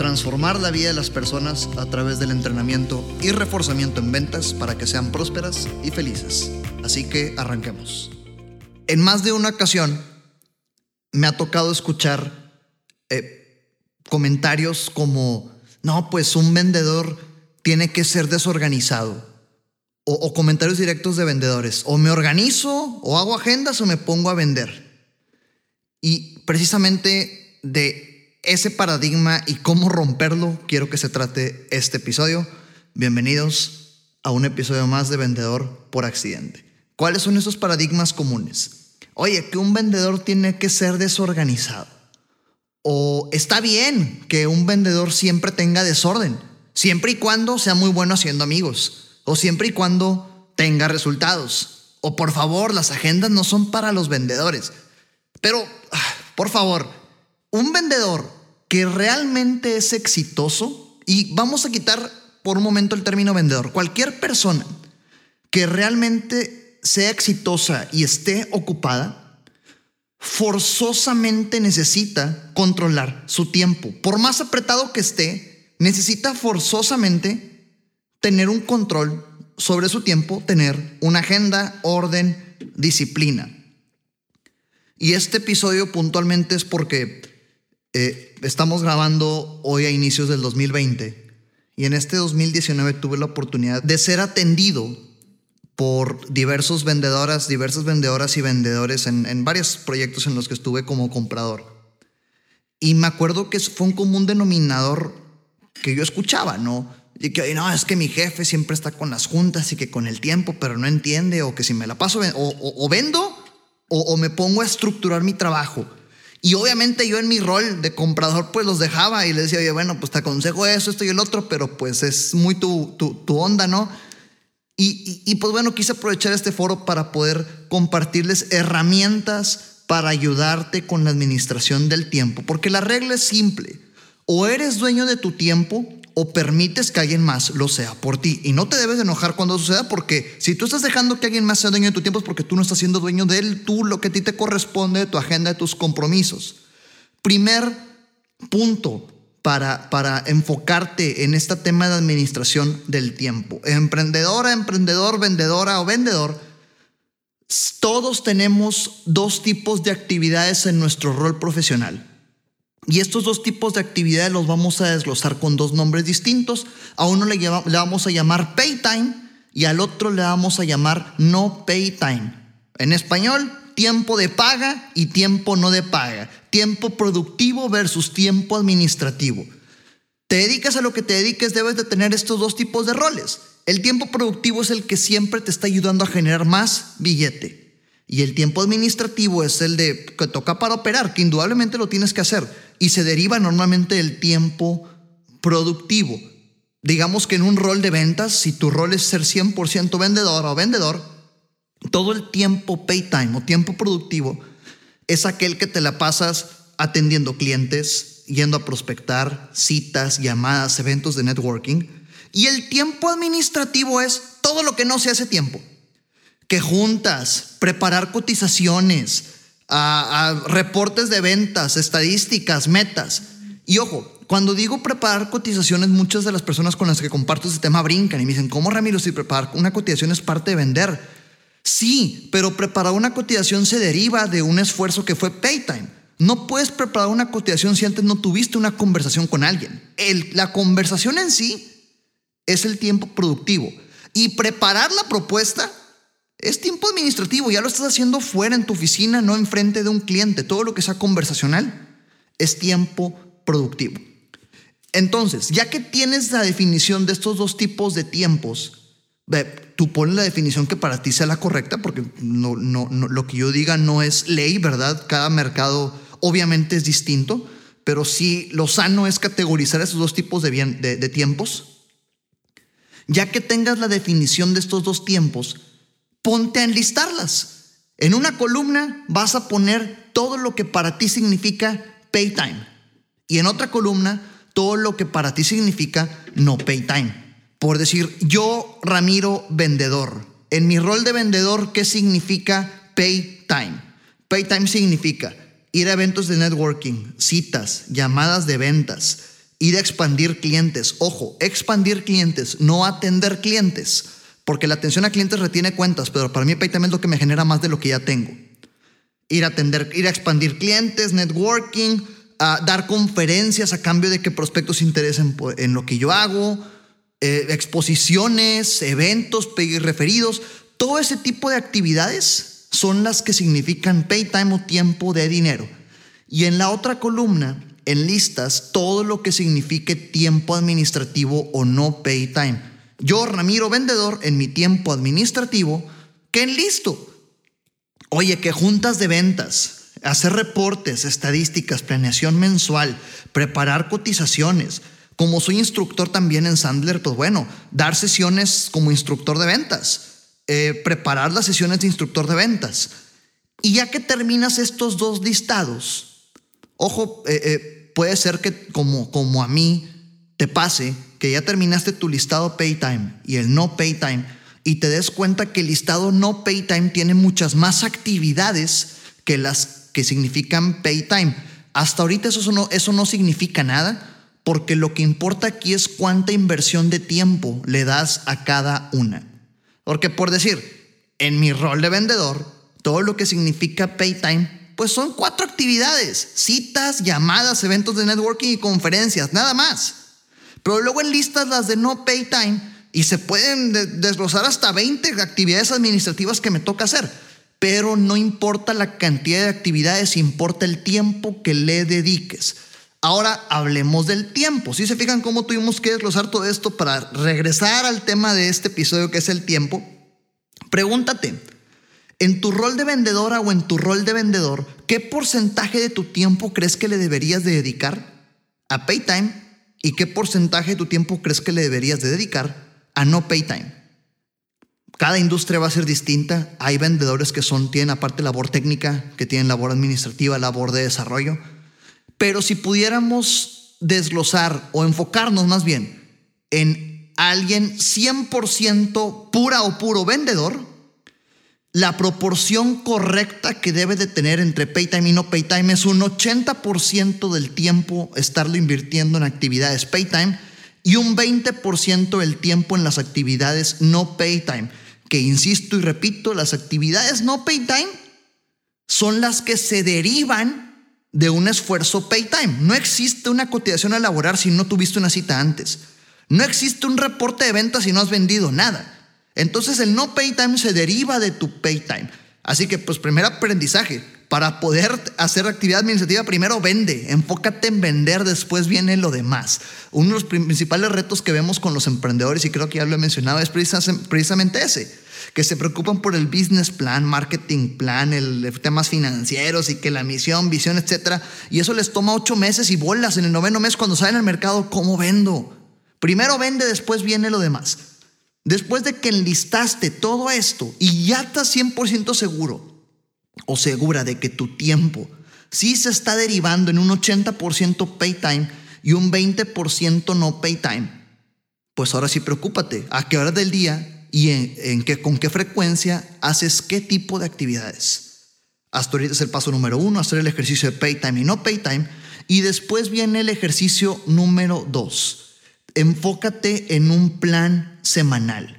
transformar la vida de las personas a través del entrenamiento y reforzamiento en ventas para que sean prósperas y felices. Así que arranquemos. En más de una ocasión me ha tocado escuchar eh, comentarios como, no, pues un vendedor tiene que ser desorganizado. O, o comentarios directos de vendedores. O me organizo, o hago agendas, o me pongo a vender. Y precisamente de ese paradigma y cómo romperlo, quiero que se trate este episodio. Bienvenidos a un episodio más de Vendedor por Accidente. ¿Cuáles son esos paradigmas comunes? Oye, que un vendedor tiene que ser desorganizado. O está bien que un vendedor siempre tenga desorden, siempre y cuando sea muy bueno haciendo amigos. O siempre y cuando tenga resultados. O por favor, las agendas no son para los vendedores. Pero, ah, por favor, un vendedor que realmente es exitoso, y vamos a quitar por un momento el término vendedor, cualquier persona que realmente sea exitosa y esté ocupada, forzosamente necesita controlar su tiempo. Por más apretado que esté, necesita forzosamente tener un control sobre su tiempo, tener una agenda, orden, disciplina. Y este episodio puntualmente es porque eh, estamos grabando hoy a inicios del 2020 y en este 2019 tuve la oportunidad de ser atendido por diversos vendedoras, diversas vendedoras y vendedores en, en varios proyectos en los que estuve como comprador. Y me acuerdo que fue un común denominador que yo escuchaba, ¿no? Y que, no, es que mi jefe siempre está con las juntas y que con el tiempo, pero no entiende, o que si me la paso, o, vendo, o, o me pongo a estructurar mi trabajo. Y obviamente yo en mi rol de comprador pues los dejaba y les decía, oye, bueno, pues te aconsejo eso, esto y el otro, pero pues es muy tu, tu, onda, ¿no? Y, y, pues bueno, quise aprovechar este foro para poder compartirles herramientas para ayudarte con la administración del tiempo, porque la regla es simple, o eres dueño de tu tiempo o permites que alguien más lo sea por ti. Y no te debes de enojar cuando suceda porque si tú estás dejando que alguien más sea dueño de tu tiempo es porque tú no estás siendo dueño de él, tú lo que a ti te corresponde, de tu agenda, de tus compromisos. Primer punto para, para enfocarte en este tema de administración del tiempo. Emprendedora, emprendedor, vendedora o vendedor, todos tenemos dos tipos de actividades en nuestro rol profesional. Y estos dos tipos de actividades los vamos a desglosar con dos nombres distintos. A uno le, vamos a llamar pay time y al otro le vamos a llamar no pay time. En español, tiempo de paga y tiempo no de paga. Tiempo productivo versus tiempo administrativo. Te dedicas a lo que te dediques, debes de tener estos dos tipos de roles. El tiempo productivo es el que siempre te está ayudando a generar más billete. Y el tiempo administrativo es el de que toca para operar, que indudablemente lo tienes que hacer. Y se deriva normalmente del tiempo productivo. Digamos que en un rol de ventas, si tu rol es ser 100% vendedor o vendedor, todo el tiempo pay time o tiempo productivo es aquel que te la pasas atendiendo clientes, yendo a prospectar, citas, llamadas, eventos de networking. Y el tiempo administrativo es todo lo que no se hace tiempo que juntas, preparar cotizaciones, a, reportes de ventas, estadísticas, metas. Y ojo, cuando digo preparar cotizaciones, muchas de las personas con las que comparto este tema brincan y me dicen, ¿cómo Ramiro si preparar una cotización es parte de vender? Sí, pero preparar una cotización se deriva de un esfuerzo que fue pay time. No puedes preparar una cotización si antes no tuviste una conversación con alguien. El, la conversación en sí es el tiempo productivo. Y preparar la propuesta es tiempo administrativo, ya lo estás haciendo fuera en tu oficina, no enfrente de un cliente. Todo lo que sea conversacional es tiempo productivo. Entonces, ya que tienes la definición de estos dos tipos de tiempos, tú pones la definición que para ti sea la correcta, porque no, no, lo que yo diga no es ley, ¿verdad? Cada mercado obviamente es distinto, pero sí lo sano es categorizar esos dos tipos de, tiempos Ya que tengas la definición de estos dos tiempos, ponte a enlistarlas. En una columna vas a poner todo lo que para ti significa pay time. Y en otra columna, todo lo que para ti significa no pay time. Por decir, yo, Ramiro, vendedor. En mi rol de vendedor, ¿qué significa pay time? Pay time significa ir a eventos de networking, citas, llamadas de ventas, ir a expandir clientes. Ojo, expandir clientes, no atender clientes, porque la atención a clientes retiene cuentas, pero para mí pay time es lo que me genera más de lo que ya tengo. Ir a atender, ir a expandir clientes, networking, dar conferencias a cambio de que prospectos se interesen en lo que yo hago, eh, exposiciones, eventos, referidos, todo ese tipo de actividades son las que significan pay time o tiempo de dinero. Y en la otra columna, en listas, todo lo que signifique tiempo administrativo o no pay time. Yo, Ramiro Vendedor, en mi tiempo administrativo, ¿qué listo? Oye, que juntas de ventas, hacer reportes, estadísticas, planeación mensual, preparar cotizaciones. Como soy instructor también en Sandler, pues bueno, dar sesiones como instructor de ventas, eh, preparar las sesiones de instructor de ventas. Y ya que terminas estos dos listados, ojo, eh, eh, puede ser que como, como a mí te pase, que ya terminaste tu listado pay time y el no pay time, y te des cuenta que el listado no pay time tiene muchas más actividades que las que significan pay time. Hasta ahorita eso no, eso no significa nada porque lo que importa aquí es cuánta inversión de tiempo le das a cada una. Porque por decir, en mi rol de vendedor, todo lo que significa pay time, pues son cuatro actividades, citas, llamadas, eventos de networking y conferencias, nada más. Pero luego enlistas las de no pay time y se pueden desglosar hasta 20 actividades administrativas que me toca hacer pero no importa la cantidad de actividades, importa el tiempo que le dediques. Ahora hablemos del tiempo. Si se fijan cómo tuvimos que desglosar todo esto para regresar al tema de este episodio que es el tiempo, pregúntate, en tu rol de vendedora o en tu rol de vendedor, ¿qué porcentaje de tu tiempo crees que le deberías de dedicar a pay time y qué porcentaje de tu tiempo crees que le deberías de dedicar a no pay time? Cada industria va a ser distinta. Hay vendedores que son, tienen aparte labor técnica, que tienen labor administrativa, labor de desarrollo. Pero si pudiéramos desglosar o enfocarnos más bien en alguien 100% pura o puro vendedor, la proporción correcta que debe de tener entre pay time y no pay time es un 80% del tiempo estarlo invirtiendo en actividades pay time y un 20% del tiempo en las actividades no pay time que insisto y repito, las actividades no pay time son las que se derivan de un esfuerzo pay time. No existe una cotización a laborar si no tuviste una cita antes. No existe un reporte de ventas si no has vendido nada. Entonces el no pay time se deriva de tu pay time. Así que pues primer aprendizaje, para poder hacer actividad administrativa, primero vende, enfócate en vender, después viene lo demás. Uno de los principales retos que vemos con los emprendedores, y creo que ya lo he mencionado, es precisamente ese, que se preocupan por el business plan, marketing plan, el, temas financieros y que la misión, visión, etcétera, y eso les toma ocho meses y bolas en el noveno mes cuando salen al mercado, ¿cómo vendo? Primero vende, después viene lo demás. Después de que enlistaste todo esto y ya estás 100% seguro o segura de que tu tiempo sí se está derivando en un 80% pay time y un 20% no pay time, pues ahora sí preocúpate a qué hora del día y en, qué, con qué frecuencia haces qué tipo de actividades. Hasta ahorita es el paso número uno, hacer el ejercicio de pay time y no pay time. Y después viene el ejercicio número dos. Enfócate en un plan semanal.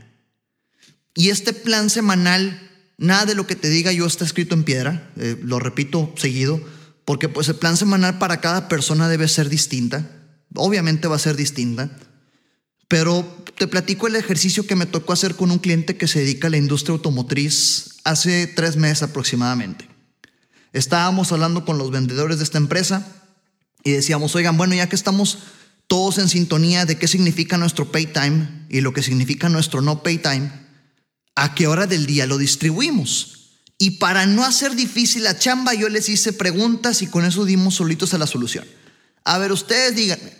Y este plan semanal Nada de lo que te diga yo está escrito en piedra, eh, lo repito seguido, porque pues el plan semanal para cada persona debe ser distinta, obviamente va a ser distinta, pero te platico el ejercicio que me tocó hacer con un cliente que se dedica a la industria automotriz hace tres meses aproximadamente. Estábamos hablando con los vendedores de esta empresa y decíamos, oigan, bueno, ya que estamos todos en sintonía de qué significa nuestro pay time y lo que significa nuestro no pay time, a qué hora del día lo distribuimos. Y para no hacer difícil la chamba, yo les hice preguntas y con eso dimos solitos a la solución. A ver, ustedes díganme,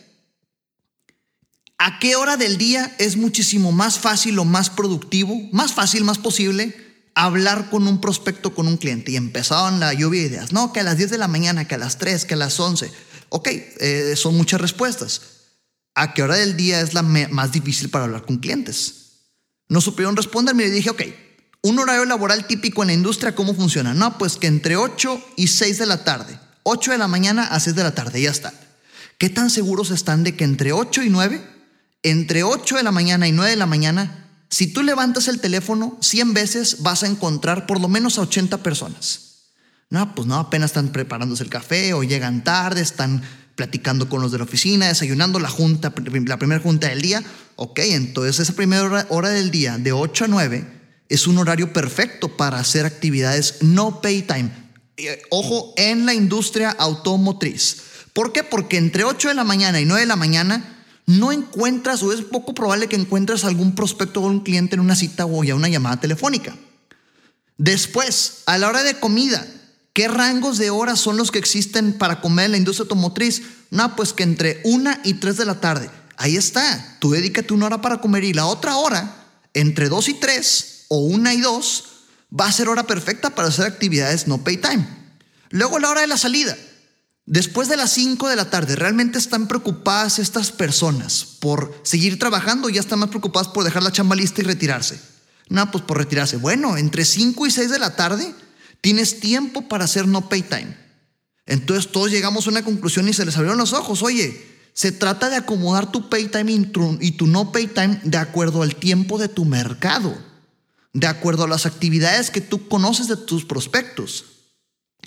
¿A qué hora del día es muchísimo más fácil o más productivo, más fácil, más posible hablar con un prospecto, con un cliente? Y empezaron la lluvia de ideas. No, que a las 10 de la mañana, que a las 3, que a las 11. Ok, eh, son muchas respuestas. ¿A qué hora del día es la más difícil para hablar con clientes? No supieron responderme y dije, ok, un horario laboral típico en la industria, ¿cómo funciona? No, pues que entre 8 y 6 de la tarde. 8 de la mañana a 6 de la tarde, ya está. ¿Qué tan seguros están de que entre 8 y 9, entre 8 de la mañana y 9 de la mañana, si tú levantas el teléfono 100 veces vas a encontrar por lo menos a 80 personas? No, pues no, apenas están preparándose el café o llegan tarde, están platicando con los de la oficina, desayunando la junta, la primera junta del día. Ok, entonces esa primera hora, del día, de 8 a 9, es un horario perfecto para hacer actividades no pay time. Eh, ojo, en la industria automotriz. ¿Por qué? Porque entre 8 de la mañana y 9 de la mañana no encuentras o es poco probable que encuentres algún prospecto o un cliente en una cita o ya una llamada telefónica. Después, a la hora de comida, ¿qué rangos de horas son los que existen para comer en la industria automotriz? No, pues que entre 1 y 3 de la tarde. Ahí está, tú dedícate una hora para comer y la otra hora, entre 2 y 3 o 1 y 2, va a ser hora perfecta para hacer actividades no pay time. Luego la hora de la salida. Después de las 5 de la tarde, ¿realmente están preocupadas estas personas por seguir trabajando ya están más preocupadas por dejar la chamba lista y retirarse? No, pues por retirarse. Bueno, entre 5 y 6 de la tarde tienes tiempo para hacer no pay time. Entonces todos llegamos a una conclusión y se les abrieron los ojos. Oye, se trata de acomodar tu pay time y tu no pay time de acuerdo al tiempo de tu mercado, de acuerdo a las actividades que tú conoces de tus prospectos.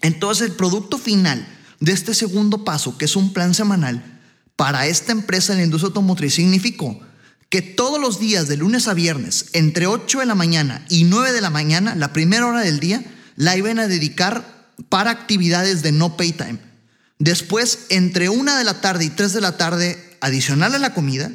Entonces el producto final de este segundo paso, que es un plan semanal, para esta empresa en la industria automotriz significó que todos los días de lunes a viernes, entre 8 de la mañana y 9 de la mañana, la primera hora del día, la iban a dedicar para actividades de no pay time. Después, entre 1 de la tarde y 3 de la tarde, adicional a la comida,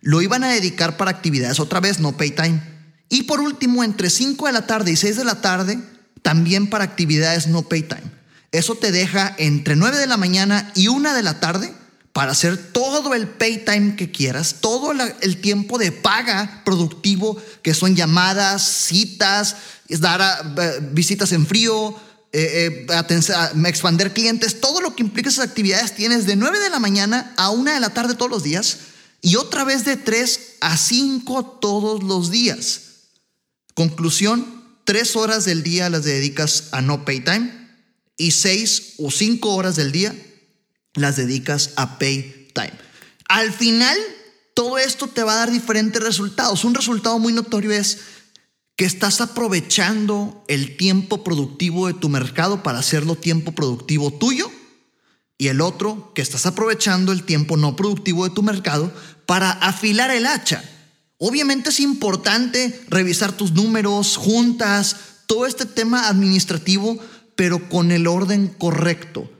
lo iban a dedicar para actividades otra vez no pay time. Y por último, entre 5 de la tarde y 6 de la tarde, también para actividades no pay time. Eso te deja entre 9 de la mañana y 1 de la tarde para hacer todo el pay time que quieras, todo el tiempo de paga productivo, que son llamadas, citas, dar visitas en frío, eh, eh, expander clientes, todo lo que implica esas actividades tienes de 9 de la mañana a 1 de la tarde todos los días y otra vez de 3 a 5 todos los días. Conclusión, 3 horas del día las dedicas a no pay time y seis o cinco horas del día las dedicas a pay time. Al final, todo esto te va a dar diferentes resultados. Un resultado muy notorio es que estás aprovechando el tiempo productivo de tu mercado para hacerlo tiempo productivo tuyo y el otro que estás aprovechando el tiempo no productivo de tu mercado para afilar el hacha. Obviamente es importante revisar tus números, juntas, todo este tema administrativo pero con el orden correcto.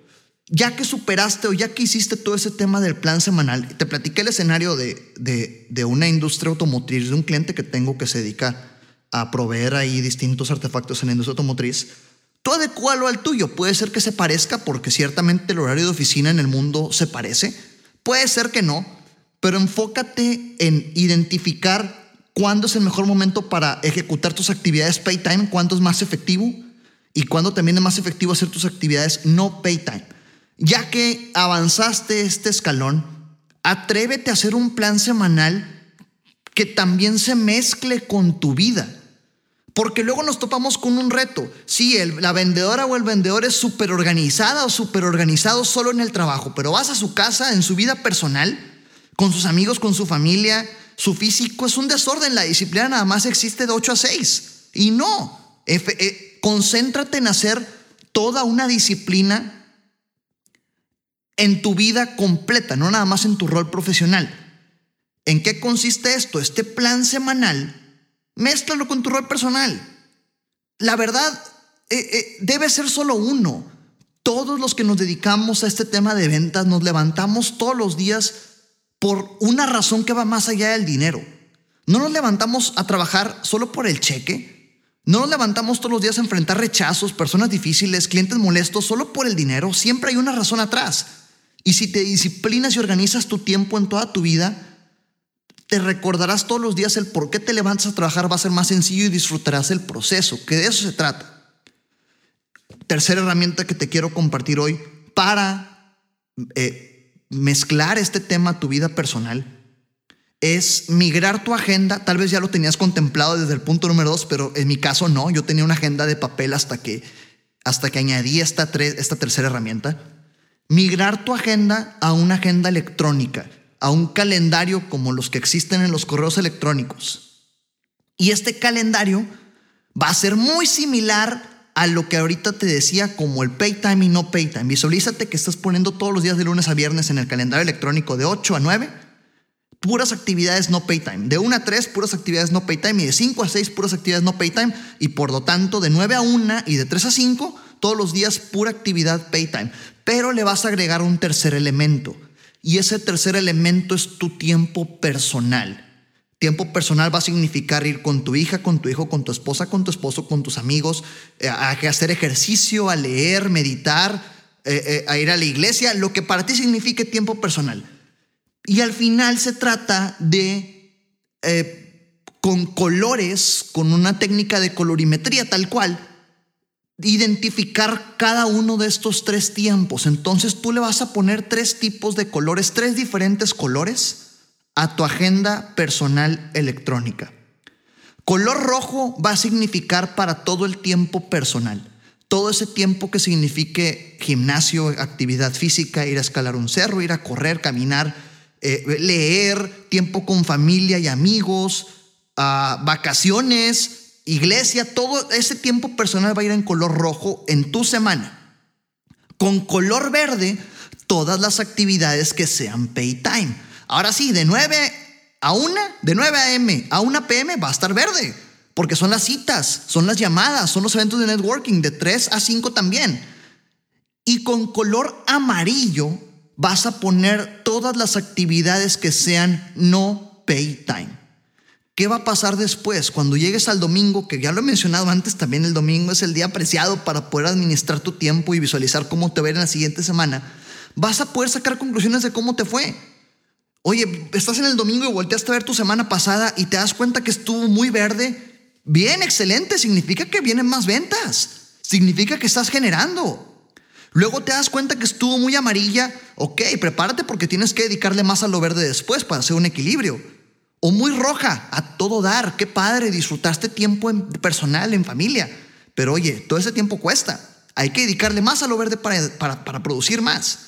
Ya que superaste o ya que hiciste todo ese tema del plan semanal, te platiqué el escenario de, de, una industria automotriz, de un cliente que tengo que se dedica a proveer ahí distintos artefactos en la industria automotriz. Tú adecualo al tuyo. Puede ser que se parezca porque ciertamente el horario de oficina en el mundo se parece. Puede ser que no, pero enfócate en identificar cuándo es el mejor momento para ejecutar tus actividades pay time, cuándo es más efectivo y cuando también es más efectivo hacer tus actividades no pay time. Ya que avanzaste este escalón, atrévete a hacer un plan semanal que también se mezcle con tu vida. Porque luego nos topamos con un reto. Sí, la vendedora o el vendedor es súper organizada o súper organizado solo en el trabajo, pero vas a su casa, en su vida personal, con sus amigos, con su familia, su físico es un desorden. La disciplina nada más existe de 8 a 6. Y no, eh, concéntrate en hacer toda una disciplina en tu vida completa, no nada más en tu rol profesional. ¿En qué consiste esto? Este plan semanal, mézclalo con tu rol personal. La verdad, eh, eh, debe ser solo uno. Todos los que nos dedicamos a este tema de ventas nos levantamos todos los días por una razón que va más allá del dinero. No nos levantamos a trabajar solo por el cheque, no nos levantamos todos los días a enfrentar rechazos, personas difíciles, clientes molestos solo por el dinero. Siempre hay una razón atrás. Y si te disciplinas y organizas tu tiempo en toda tu vida, te recordarás todos los días el por qué te levantas a trabajar, va a ser más sencillo y disfrutarás el proceso, que de eso se trata. Tercera herramienta que te quiero compartir hoy para eh, mezclar este tema a tu vida personal es migrar tu agenda. Tal vez ya lo tenías contemplado desde el punto número dos, pero en mi caso no. Yo tenía una agenda de papel hasta que, hasta que añadí esta, esta tercera herramienta. Migrar tu agenda a una agenda electrónica a un calendario como los que existen en los correos electrónicos. Y este calendario va a ser muy similar a lo que ahorita te decía como el pay time y no pay time. Visualízate que estás poniendo todos los días de lunes a viernes en el calendario electrónico de 8 a 9 puras actividades no pay time. De 1 a 3 puras actividades no pay time y de 5 a 6 puras actividades no pay time y por lo tanto de 9 a 1 y de 3 a 5 todos los días pura actividad pay time. Pero le vas a agregar un tercer elemento y ese tercer elemento es tu tiempo personal. Tiempo personal va a significar ir con tu hija, con tu hijo, con tu esposa, con tu esposo, con tus amigos, eh, a hacer ejercicio, a leer, meditar, eh, eh, a ir a la iglesia, lo que para ti signifique tiempo personal. Y al final se trata de, con colores, con una técnica de colorimetría tal cual, identificar cada uno de estos tres tiempos. Entonces tú le vas a poner tres tipos de colores, tres diferentes colores a tu agenda personal electrónica. Color rojo va a significar para todo el tiempo personal. Todo ese tiempo que signifique gimnasio, actividad física, ir a escalar un cerro, ir a correr, caminar, eh, leer, tiempo con familia y amigos, ah, vacaciones, iglesia, todo ese tiempo personal va a ir en color rojo en tu semana. Con color verde, todas las actividades que sean pay time. Ahora sí, de 9 a 1, de 9 a.m. a 1 p.m. va a estar verde, porque son las citas, son las llamadas, son los eventos de networking, de 3 a 5 también. Y con color amarillo vas a poner todas las actividades que sean no pay time. ¿Qué va a pasar después? Cuando llegues al domingo, que ya lo he mencionado antes, también el domingo es el día apreciado para poder administrar tu tiempo y visualizar cómo te va en la siguiente semana, vas a poder sacar conclusiones de cómo te fue. Oye, estás en el domingo y volteaste a ver tu semana pasada y te das cuenta que estuvo muy verde. Bien, excelente, significa que vienen más ventas, significa que estás generando. Luego te das cuenta que estuvo muy amarilla, ok, prepárate porque tienes que dedicarle más a lo verde después para hacer un equilibrio o muy roja, a todo dar. Qué padre, disfrutaste tiempo personal, en familia. Pero oye, todo ese tiempo cuesta. Hay que dedicarle más a lo verde para, para, para producir más.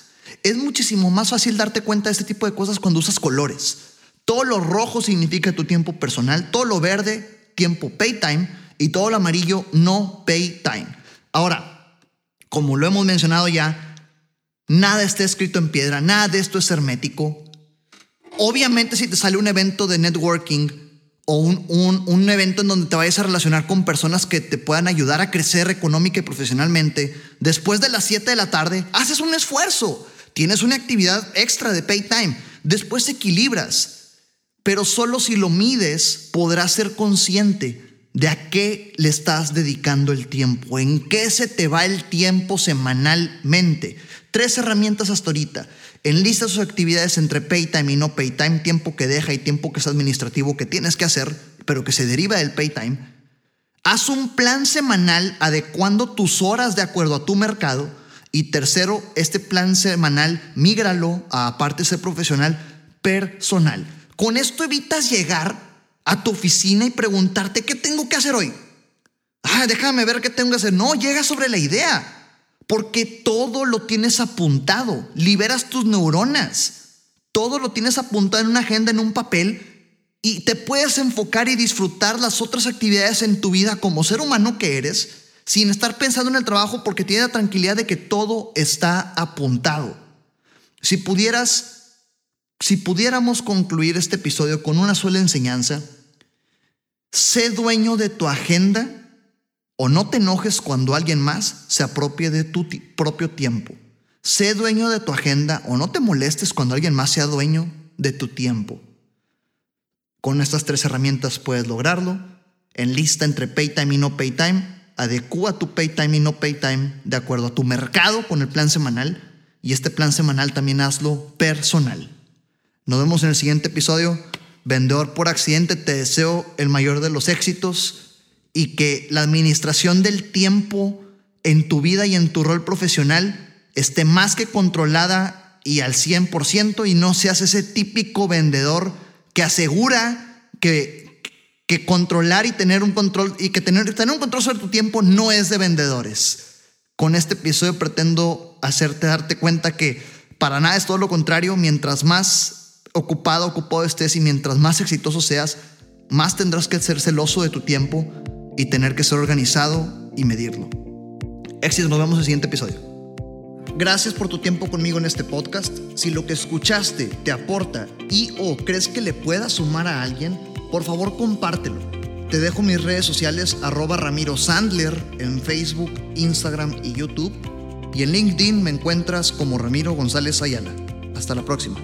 Es muchísimo más fácil darte cuenta de este tipo de cosas cuando usas colores. Todo lo rojo significa tu tiempo personal, todo lo verde, tiempo pay time, y todo lo amarillo, no pay time. Ahora, como lo hemos mencionado ya, nada está escrito en piedra, nada de esto es hermético. Obviamente si te sale un evento de networking o un, un, evento en donde te vayas a relacionar con personas que te puedan ayudar a crecer económica y profesionalmente, después de las 7 de la tarde, haces un esfuerzo, tienes una actividad extra de pay time, después equilibras, pero solo si lo mides podrás ser consciente de a qué le estás dedicando el tiempo, en qué se te va el tiempo semanalmente. Tres herramientas hasta ahorita. Enlista sus actividades entre pay time y no pay time, tiempo que deja y tiempo que es administrativo que tienes que hacer, pero que se deriva del pay time. Haz un plan semanal adecuando tus horas de acuerdo a tu mercado. Y tercero, este plan semanal, mígralo a parte ser profesional personal. Con esto evitas llegar a tu oficina y preguntarte, ¿qué tengo que hacer hoy? Ah, déjame ver qué tengo que hacer. No, llega sobre la idea. Porque todo lo tienes apuntado, liberas tus neuronas, todo lo tienes apuntado en una agenda, en un papel, y te puedes enfocar y disfrutar las otras actividades en tu vida como ser humano que eres, sin estar pensando en el trabajo porque tienes la tranquilidad de que todo está apuntado. Si pudieras, si pudiéramos concluir este episodio con una sola enseñanza, sé dueño de tu agenda o no te enojes cuando alguien más se apropie de tu propio tiempo. Sé dueño de tu agenda o no te molestes cuando alguien más sea dueño de tu tiempo. Con estas tres herramientas puedes lograrlo. En lista entre pay time y no pay time, adecúa tu pay time y no pay time de acuerdo a tu mercado con el plan semanal y este plan semanal también hazlo personal. Nos vemos en el siguiente episodio. vendedor por accidente, te deseo el mayor de los éxitos y que la administración del tiempo en tu vida y en tu rol profesional esté más que controlada y al 100% y no seas ese típico vendedor que asegura que, que controlar y tener un control y que tener, tener un control sobre tu tiempo no es de vendedores. Con este episodio pretendo hacerte darte cuenta que para nada es todo lo contrario, mientras más ocupado, ocupado estés y mientras más exitoso seas, más tendrás que ser celoso de tu tiempo y tener que ser organizado y medirlo. Éxito, nos vemos en el siguiente episodio. Gracias por tu tiempo conmigo en este podcast. Si lo que escuchaste te aporta y o crees que le pueda sumar a alguien, por favor compártelo. Te dejo mis redes sociales arroba Ramiro Sandler en Facebook, Instagram y YouTube. Y en LinkedIn me encuentras como Ramiro González Ayala. Hasta la próxima.